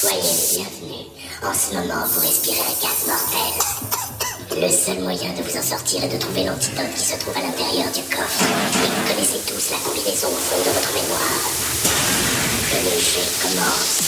Soyez les bienvenus. En ce moment, vous respirez un gaz mortel. Le seul moyen de vous en sortir est de trouver l'antidote qui se trouve à l'intérieur du coffre. Et vous connaissez tous la combinaison au fond de votre mémoire. Que le jeu commence.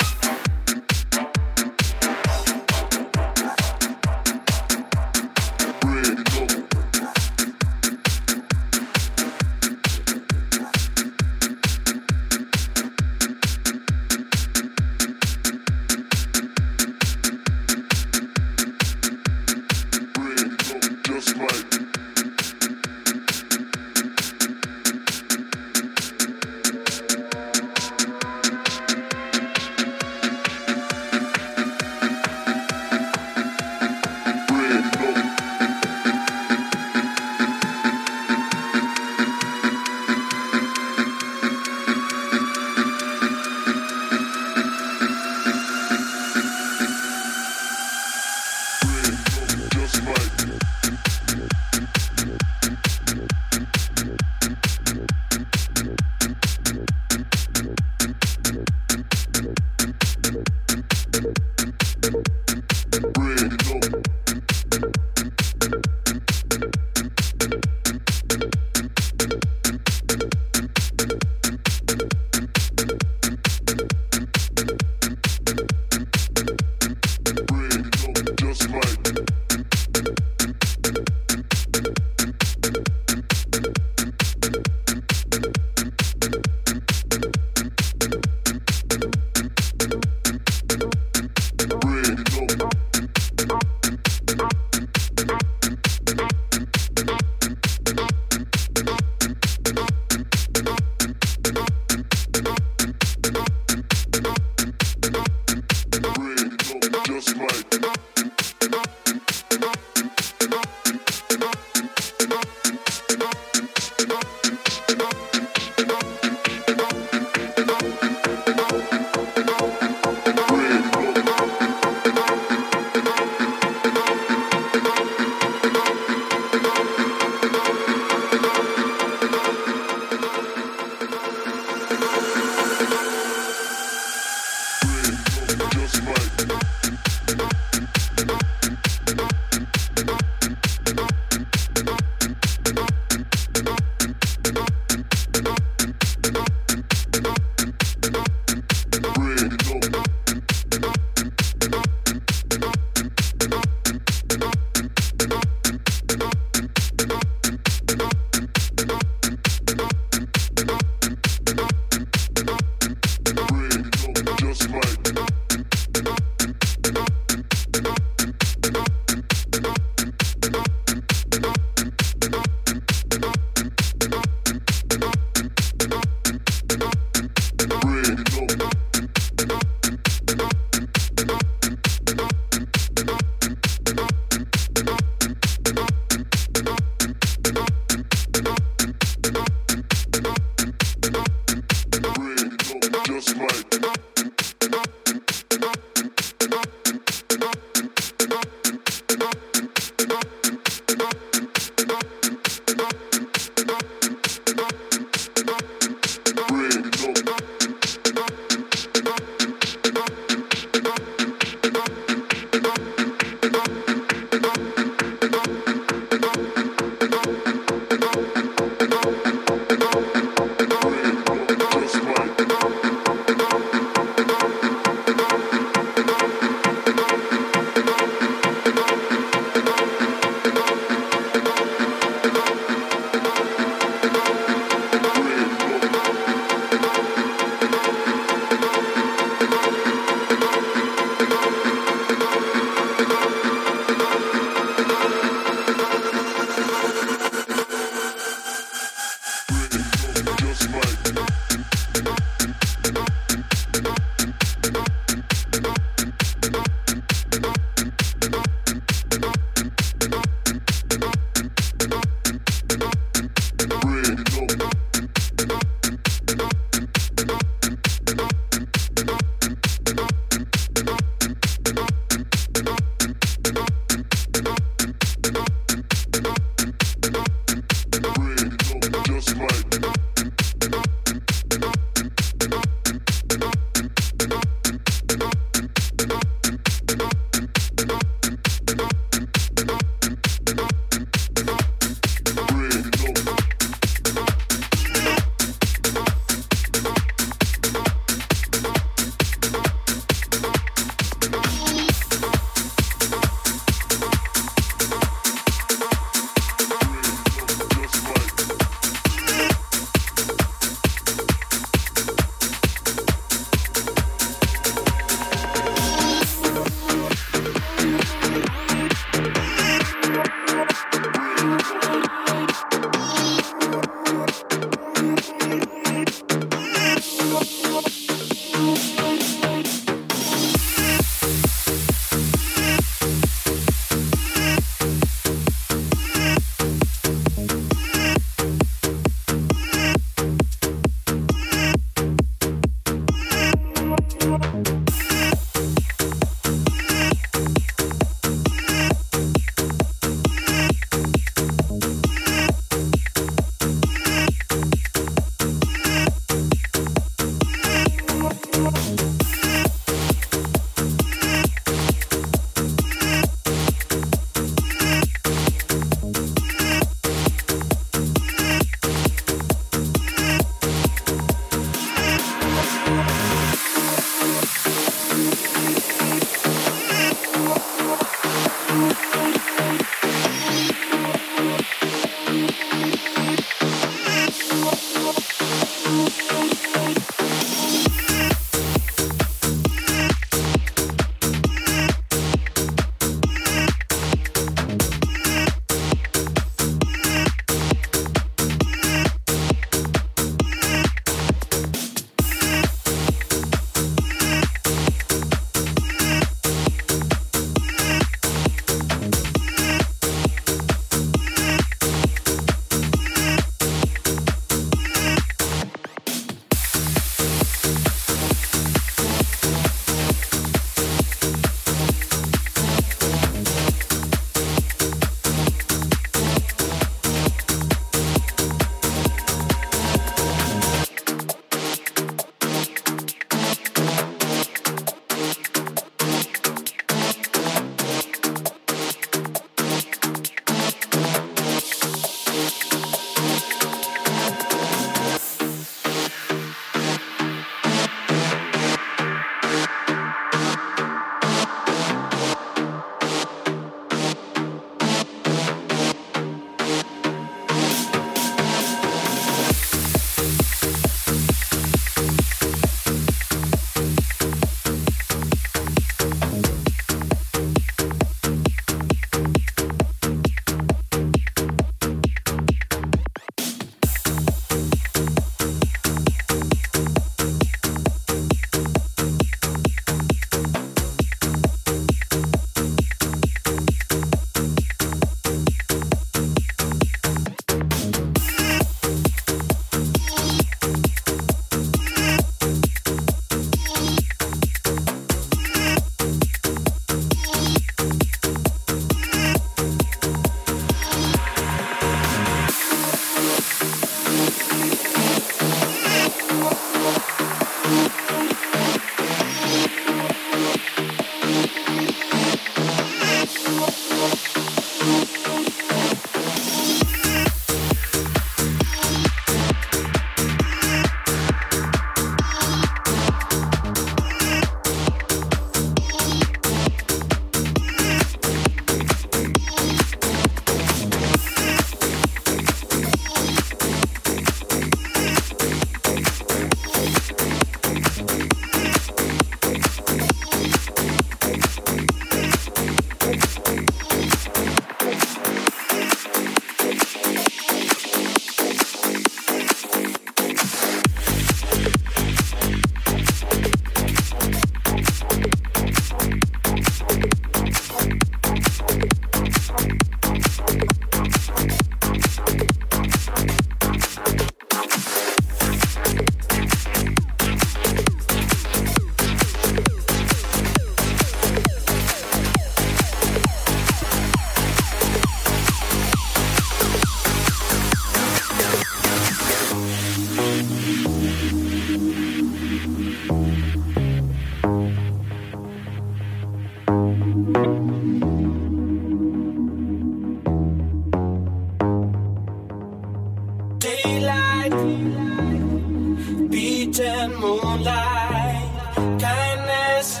Beaten beat and moonlight, kindness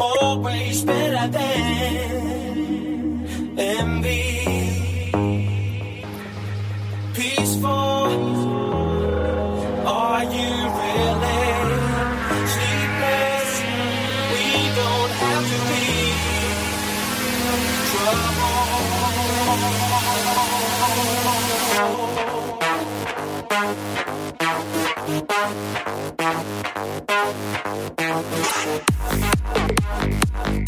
always better than. Thank you.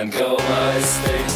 And go my state